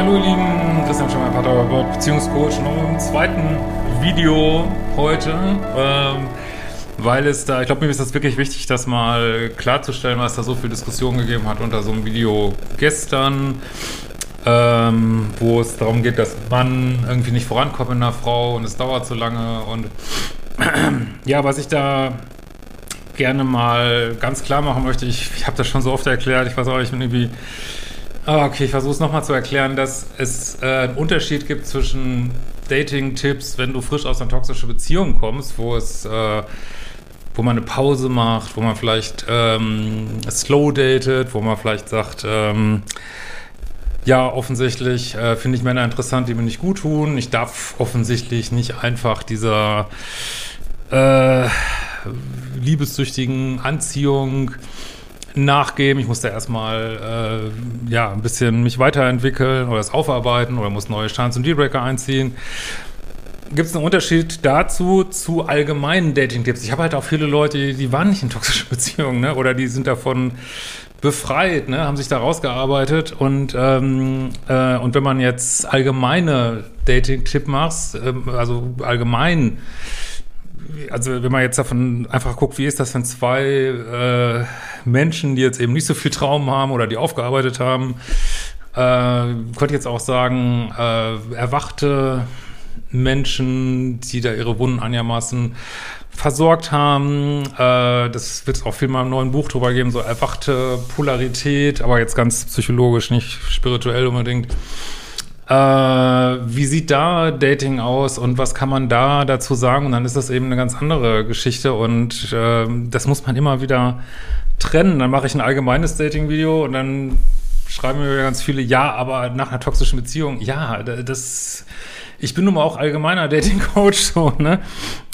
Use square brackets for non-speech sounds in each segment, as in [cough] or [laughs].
hallo ihr Lieben, Christian Schemmer, Paartherapeut, Beziehungscoach, noch im zweiten Video heute, ähm, weil es da, ich glaube, mir ist das wirklich wichtig, das mal klarzustellen, weil es da so viel Diskussion gegeben hat unter so einem Video gestern, ähm, wo es darum geht, dass man irgendwie nicht vorankommt in einer Frau und es dauert so lange. Und [clears throat] ja, was ich da gerne mal ganz klar machen möchte, ich, ich habe das schon so oft erklärt, ich weiß auch, ich bin irgendwie okay, ich versuche es nochmal zu erklären, dass es äh, einen Unterschied gibt zwischen Dating-Tipps, wenn du frisch aus einer toxischen Beziehung kommst, wo es, äh, wo man eine Pause macht, wo man vielleicht ähm, slow datet, wo man vielleicht sagt, ähm, ja, offensichtlich äh, finde ich Männer interessant, die mir nicht gut tun. Ich darf offensichtlich nicht einfach dieser äh, liebessüchtigen Anziehung nachgeben. Ich muss da erstmal äh, ja, ein bisschen mich weiterentwickeln oder es aufarbeiten oder muss neue Chance und Dealbreaker einziehen. Gibt es einen Unterschied dazu zu allgemeinen Dating-Tipps? Ich habe halt auch viele Leute, die, waren nicht in toxischen [laughs] Beziehungen, ne? Oder die sind davon befreit, ne? haben sich da rausgearbeitet und ähm, äh, und wenn man jetzt allgemeine Dating-Tipp macht, ähm, also allgemein also wenn man jetzt davon einfach guckt, wie ist das, wenn zwei äh, Menschen, die jetzt eben nicht so viel Traum haben oder die aufgearbeitet haben, äh, könnte jetzt auch sagen, äh, erwachte Menschen, die da ihre Wunden einigermaßen versorgt haben. Äh, das wird es auch viel mal im neuen Buch drüber geben, so erwachte Polarität, aber jetzt ganz psychologisch, nicht spirituell unbedingt. Äh, wie sieht da Dating aus und was kann man da dazu sagen? Und dann ist das eben eine ganz andere Geschichte und äh, das muss man immer wieder trennen. Dann mache ich ein allgemeines Dating-Video und dann schreiben mir ganz viele, ja, aber nach einer toxischen Beziehung, ja, das, ich bin nun mal auch allgemeiner Dating-Coach, [laughs] so, ne?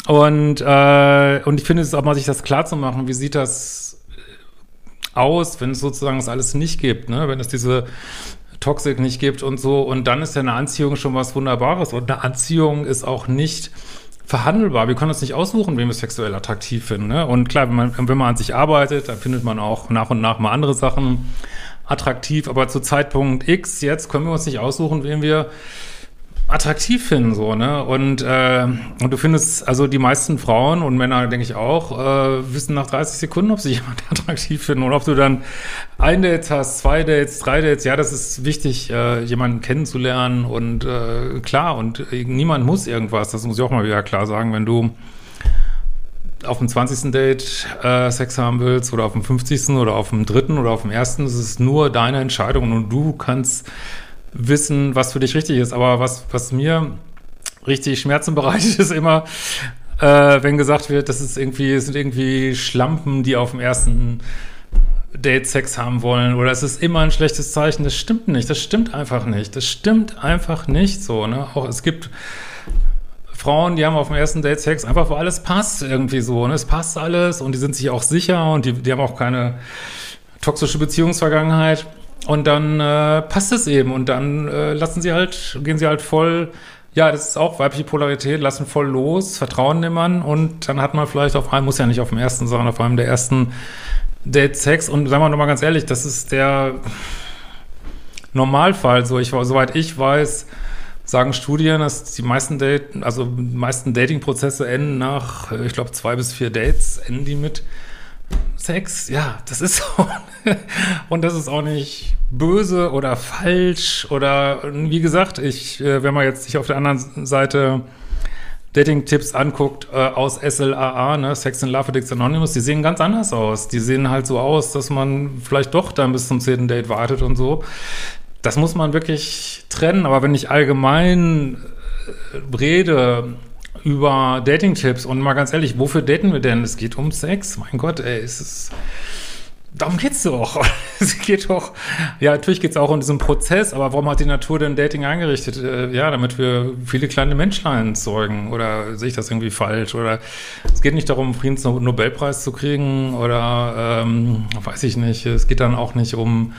Und, äh, und ich finde es auch mal, sich das klar zu machen, wie sieht das aus, wenn es sozusagen das alles nicht gibt, ne? Wenn es diese Toxik nicht gibt und so. Und dann ist ja eine Anziehung schon was Wunderbares. Und eine Anziehung ist auch nicht verhandelbar. Wir können uns nicht aussuchen, wen wir sexuell attraktiv finden. Ne? Und klar, wenn man, wenn man an sich arbeitet, dann findet man auch nach und nach mal andere Sachen attraktiv. Aber zu Zeitpunkt X jetzt können wir uns nicht aussuchen, wen wir attraktiv finden, so, ne? Und, äh, und du findest, also die meisten Frauen und Männer, denke ich auch, äh, wissen nach 30 Sekunden, ob sie [laughs] jemand attraktiv finden oder ob du dann ein Date hast, zwei Dates, drei Dates. Ja, das ist wichtig, äh, jemanden kennenzulernen und äh, klar, und niemand muss irgendwas, das muss ich auch mal wieder klar sagen, wenn du auf dem 20. Date äh, Sex haben willst oder auf dem 50. oder auf dem dritten oder auf dem ersten, es ist nur deine Entscheidung und du kannst wissen, was für dich richtig ist. Aber was, was mir richtig Schmerzen bereitet, ist immer, äh, wenn gesagt wird, das ist irgendwie, es sind irgendwie Schlampen, die auf dem ersten Date Sex haben wollen oder es ist immer ein schlechtes Zeichen. Das stimmt nicht. Das stimmt einfach nicht. Das stimmt einfach nicht so. Ne? Auch es gibt Frauen, die haben auf dem ersten Date Sex einfach, wo alles passt irgendwie so. Ne? Es passt alles und die sind sich auch sicher und die, die haben auch keine toxische Beziehungsvergangenheit. Und dann äh, passt es eben. Und dann äh, lassen sie halt, gehen sie halt voll, ja, das ist auch weibliche Polarität, lassen voll los, vertrauen dem Mann. Und dann hat man vielleicht auf einem, muss ja nicht auf dem ersten, sondern auf einem der ersten Date Sex. Und sagen wir nochmal ganz ehrlich, das ist der Normalfall. So, ich, soweit ich weiß, sagen Studien, dass die meisten Date, also die meisten Dating-Prozesse enden nach, ich glaube, zwei bis vier Dates, enden die mit Sex, ja, das ist so. [laughs] Und das ist auch nicht böse oder falsch oder wie gesagt, ich, äh, wenn man jetzt sich auf der anderen Seite Dating-Tipps anguckt äh, aus SLAA, ne, Sex and Love Addicts Anonymous, die sehen ganz anders aus. Die sehen halt so aus, dass man vielleicht doch dann bis zum zehnten Date wartet und so. Das muss man wirklich trennen. Aber wenn ich allgemein äh, rede über Dating-Tipps und mal ganz ehrlich, wofür daten wir denn? Es geht um Sex. Mein Gott, ey, es ist darum geht's doch. [laughs] es geht doch, ja, natürlich geht's auch um diesen Prozess, aber warum hat die Natur denn Dating eingerichtet? Äh, ja, damit wir viele kleine Menschlein zeugen. Oder sehe ich das irgendwie falsch? Oder es geht nicht darum, Friedensnobelpreis zu kriegen oder ähm, weiß ich nicht. Es geht dann auch nicht um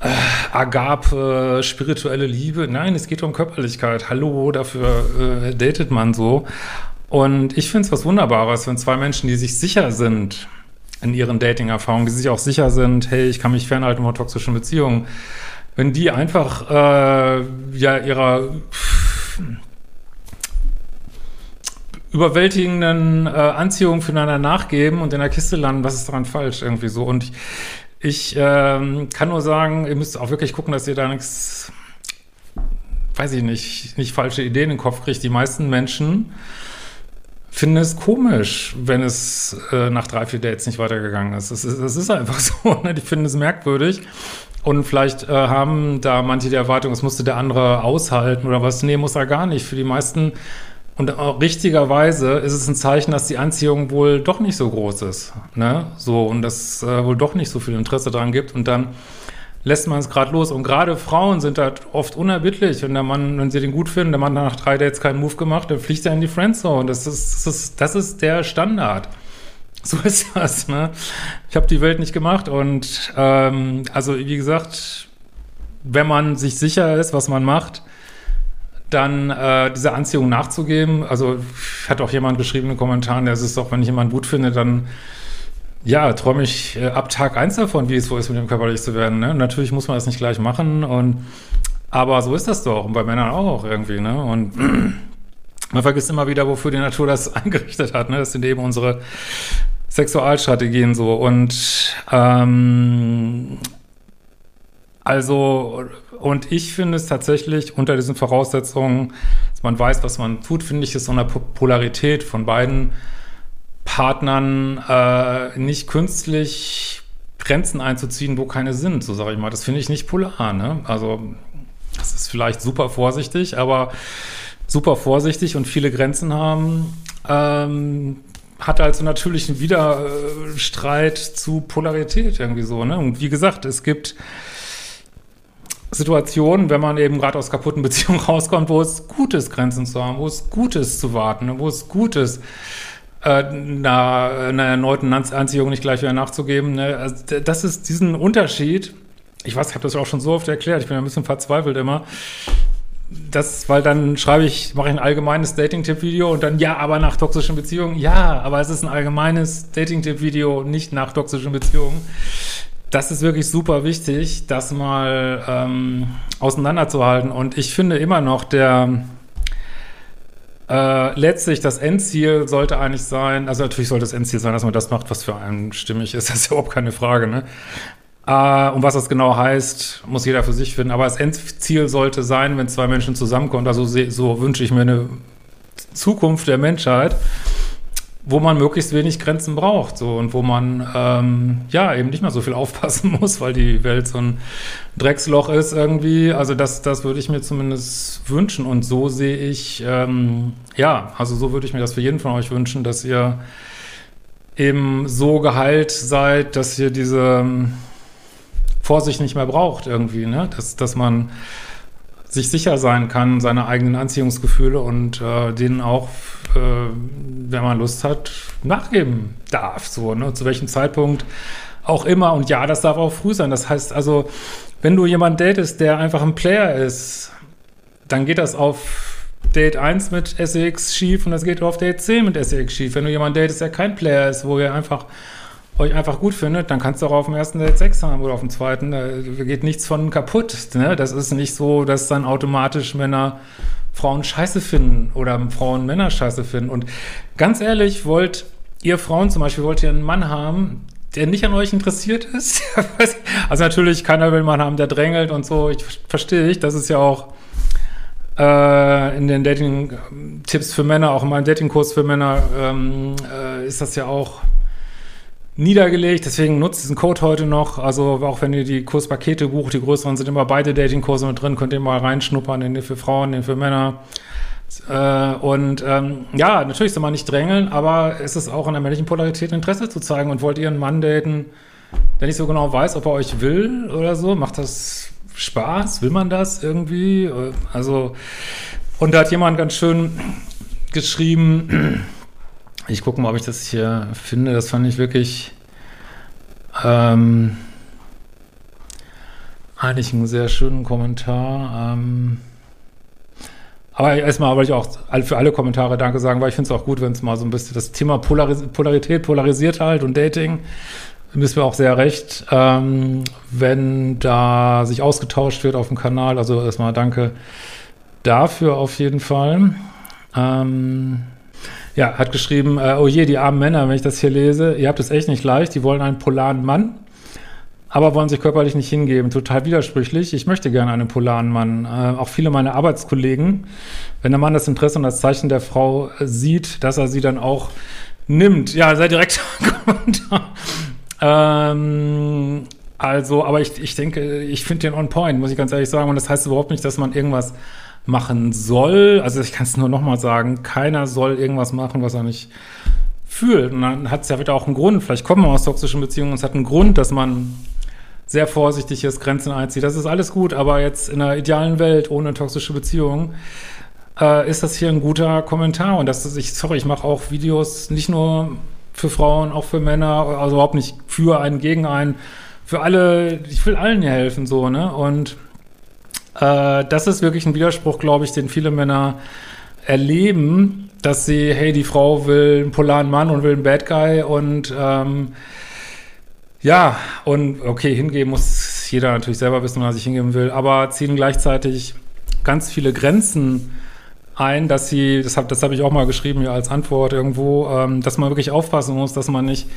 äh, Agape, spirituelle Liebe. Nein, es geht um Körperlichkeit. Hallo, dafür äh, datet man so. Und ich finde es was Wunderbares, wenn zwei Menschen, die sich sicher sind, in ihren Dating-Erfahrungen, die sich auch sicher sind, hey, ich kann mich fernhalten von toxischen Beziehungen, wenn die einfach äh, ja ihrer überwältigenden äh, Anziehung füreinander nachgeben und in der Kiste landen, was ist daran falsch irgendwie so? Und ich, ich ähm, kann nur sagen, ihr müsst auch wirklich gucken, dass ihr da nichts, weiß ich nicht, nicht falsche Ideen in den Kopf kriegt. Die meisten Menschen finde es komisch, wenn es äh, nach drei, vier Dates nicht weitergegangen ist. Das ist, das ist einfach [laughs] so. Ne? Ich finde es merkwürdig. Und vielleicht äh, haben da manche die Erwartung, es musste der andere aushalten oder was. Nee, muss er gar nicht. Für die meisten und auch richtigerweise ist es ein Zeichen, dass die Anziehung wohl doch nicht so groß ist. Ne? So, und dass äh, wohl doch nicht so viel Interesse daran gibt. Und dann lässt man es gerade los. Und gerade Frauen sind da oft unerbittlich. Wenn der Mann, wenn sie den gut finden, der Mann hat nach drei Dates keinen Move gemacht, dann fliegt er in die Friendzone. Das ist, das ist, das ist der Standard. So [laughs] ist das, ne? Ich habe die Welt nicht gemacht und ähm, also wie gesagt, wenn man sich sicher ist, was man macht, dann äh, diese Anziehung nachzugeben. Also hat auch jemand geschrieben in den Kommentaren, es ist doch, wenn ich jemanden gut finde, dann ja, träume ich äh, ab Tag eins davon, wie es so ist, mit dem körperlich zu werden. Ne? Natürlich muss man das nicht gleich machen. Und, aber so ist das doch. Und bei Männern auch irgendwie. Ne? Und [clears throat] man vergisst immer wieder, wofür die Natur das [laughs] eingerichtet hat. Ne? Das sind eben unsere Sexualstrategien so. Und ähm, also, und ich finde es tatsächlich unter diesen Voraussetzungen, dass man weiß, was man tut, finde ich es so eine Polarität von beiden Partnern äh, nicht künstlich Grenzen einzuziehen, wo keine sind, so sage ich mal. Das finde ich nicht polar. Ne? Also das ist vielleicht super vorsichtig, aber super vorsichtig und viele Grenzen haben, ähm, hat also natürlich einen Widerstreit zu Polarität irgendwie so. Ne? Und wie gesagt, es gibt Situationen, wenn man eben gerade aus kaputten Beziehungen [laughs] rauskommt, wo es gut ist, Grenzen zu haben, wo es gut ist zu warten, wo es gut ist, äh, einer, einer erneuten Anziehung nicht gleich wieder nachzugeben. Ne? Also das ist diesen Unterschied. Ich weiß, ich habe das auch schon so oft erklärt. Ich bin ein bisschen verzweifelt immer. Das, weil dann schreibe ich, mache ich ein allgemeines Dating-Tipp-Video und dann, ja, aber nach toxischen Beziehungen. Ja, aber es ist ein allgemeines Dating-Tipp-Video, nicht nach toxischen Beziehungen. Das ist wirklich super wichtig, das mal ähm, auseinanderzuhalten. Und ich finde immer noch, der, äh, letztlich das Endziel sollte eigentlich sein, also natürlich sollte das Endziel sein, dass man das macht, was für einen stimmig ist, [laughs] das ist ja überhaupt keine Frage, ne? Äh, und was das genau heißt, muss jeder für sich finden. Aber das Endziel sollte sein, wenn zwei Menschen zusammenkommen, also so wünsche ich mir eine Zukunft der Menschheit, wo man möglichst wenig Grenzen braucht, so und wo man ähm, ja eben nicht mehr so viel [laughs] aufpassen muss, weil die Welt so ein Drecksloch ist irgendwie. Also das, das würde ich mir zumindest wünschen und so sehe ich ähm, ja, also so würde ich mir das für jeden von euch wünschen, dass ihr eben so geheilt seid, dass ihr diese ähm, Vorsicht nicht mehr braucht irgendwie, ne? Dass, dass man sich sicher sein kann, seine eigenen Anziehungsgefühle und äh, denen auch, äh, wenn man Lust hat, nachgeben darf. So, ne? Zu welchem Zeitpunkt auch immer. Und ja, das darf auch früh sein. Das heißt also, wenn du jemanden datest, der einfach ein Player ist, dann geht das auf Date 1 mit SEX schief und das geht auf Date 10 mit SEX schief. Wenn du jemanden datest, der kein Player ist, wo ihr einfach euch einfach gut findet, dann kannst du auch auf dem ersten Date Sex haben oder auf dem zweiten. Da geht nichts von kaputt. Ne? Das ist nicht so, dass dann automatisch Männer Frauen scheiße finden oder Frauen Männer scheiße finden. Und ganz ehrlich, wollt ihr Frauen zum Beispiel, wollt ihr einen Mann haben, der nicht an euch interessiert ist? [laughs] also natürlich, keiner will einen Mann haben, der drängelt und so. Ich verstehe ich, das ist ja auch äh, in den Dating-Tipps für Männer, auch in meinem Dating-Kurs für Männer, ähm, äh, ist das ja auch niedergelegt. Deswegen nutzt diesen Code heute noch. Also auch wenn ihr die Kurspakete bucht, die größeren sind immer beide Dating-Kurse mit drin, könnt ihr mal reinschnuppern, den für Frauen, den für Männer. Äh, und ähm, ja, natürlich soll man nicht drängeln, aber es ist auch in der männlichen Polarität Interesse zu zeigen. Und wollt ihr einen Mann daten, der nicht so genau weiß, ob er euch will oder so, macht das Spaß? Will man das irgendwie? Also, und da hat jemand ganz schön geschrieben, ich gucke mal, ob ich das hier finde, das fand ich wirklich ähm, eigentlich einen sehr schönen Kommentar. Ähm, aber erstmal wollte ich auch für alle Kommentare Danke sagen, weil ich finde es auch gut, wenn es mal so ein bisschen das Thema Polaris Polarität polarisiert halt und Dating müssen wir auch sehr recht, ähm, wenn da sich ausgetauscht wird auf dem Kanal. Also erstmal danke dafür auf jeden Fall. Ähm, ja, hat geschrieben, äh, oh je, die armen Männer, wenn ich das hier lese, ihr habt es echt nicht leicht, die wollen einen polaren Mann, aber wollen sich körperlich nicht hingeben. Total widersprüchlich. Ich möchte gerne einen polaren Mann. Äh, auch viele meiner Arbeitskollegen, wenn der Mann das Interesse und das Zeichen der Frau sieht, dass er sie dann auch nimmt. Ja, sehr direkt. [laughs] Ähm, also, aber ich, ich denke, ich finde den on point, muss ich ganz ehrlich sagen. Und das heißt überhaupt nicht, dass man irgendwas machen soll. Also ich kann es nur nochmal sagen, keiner soll irgendwas machen, was er nicht fühlt. Und dann hat es ja wieder auch einen Grund. Vielleicht kommen wir aus toxischen Beziehungen und es hat einen Grund, dass man sehr vorsichtig ist, Grenzen einzieht. Das ist alles gut, aber jetzt in einer idealen Welt ohne toxische Beziehungen äh, ist das hier ein guter Kommentar. Und das ist, ich, sorry, ich mache auch Videos nicht nur für Frauen, auch für Männer, also überhaupt nicht für einen, gegen einen, für alle, ich will allen hier helfen, so, ne? Und äh, das ist wirklich ein Widerspruch, glaube ich, den viele Männer erleben, dass sie, hey, die Frau will einen polaren Mann und will einen Bad Guy und ähm, ja, und okay, hingeben muss jeder natürlich selber wissen, was sich hingeben will, aber ziehen gleichzeitig ganz viele Grenzen ein, dass sie, das habe das hab ich auch mal geschrieben hier als Antwort irgendwo, ähm, dass man wirklich aufpassen muss, dass man nicht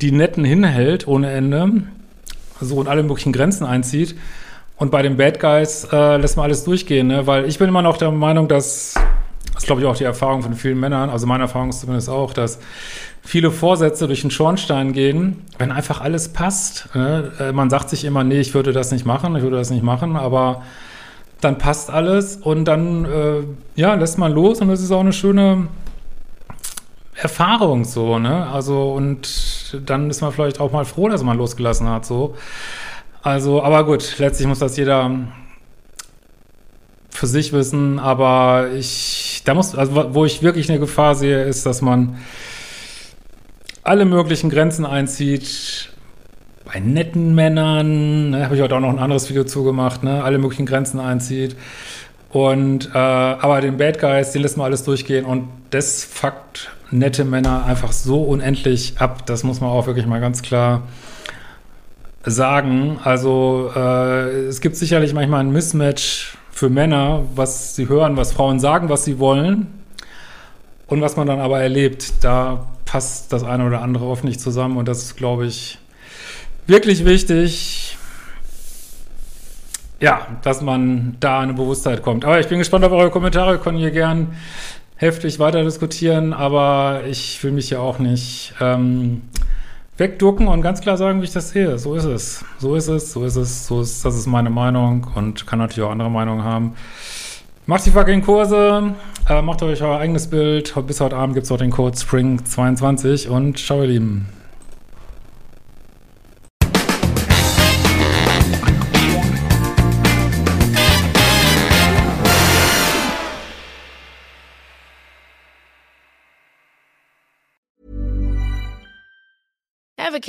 die Netten hinhält ohne Ende, so und alle möglichen Grenzen einzieht. Und bei den Bad Guys äh, lässt man alles durchgehen, ne? weil ich bin immer noch der Meinung, dass, das glaube ich auch die Erfahrung von vielen Männern, also meine Erfahrung ist zumindest auch, dass viele Vorsätze durch den Schornstein gehen, wenn einfach alles passt. Ne? Äh, man sagt sich immer, nee, ich würde das nicht machen, ich würde das nicht machen, aber dann passt alles und dann äh, ja, lässt man los und das ist auch eine schöne Erfahrung so, ne? Also und dann ist man vielleicht auch mal froh, dass man losgelassen hat so. Also, aber gut, letztlich muss das jeder für sich wissen, aber ich da muss also wo ich wirklich eine Gefahr sehe, ist, dass man alle möglichen Grenzen einzieht, bei netten Männern, ne, habe ich heute auch noch ein anderes Video zugemacht, ne, alle möglichen Grenzen einzieht. Und äh, aber den Bad Guys, den lässt man alles durchgehen und das fuckt nette Männer einfach so unendlich ab. Das muss man auch wirklich mal ganz klar sagen. Also äh, es gibt sicherlich manchmal ein Mismatch für Männer, was sie hören, was Frauen sagen, was sie wollen und was man dann aber erlebt. Da passt das eine oder andere oft nicht zusammen und das ist, glaube ich, wirklich wichtig, ja, dass man da eine Bewusstheit kommt. Aber ich bin gespannt auf eure Kommentare, können hier gern heftig weiter diskutieren, aber ich will mich ja auch nicht ähm, wegducken und ganz klar sagen, wie ich das sehe. So ist es. So ist es, so ist es, so ist, das ist meine Meinung und kann natürlich auch andere Meinungen haben. Macht die fucking Kurse, äh, macht euch euer eigenes Bild. Bis heute Abend gibt es auch den Code SPRING22 und ciao ihr Lieben.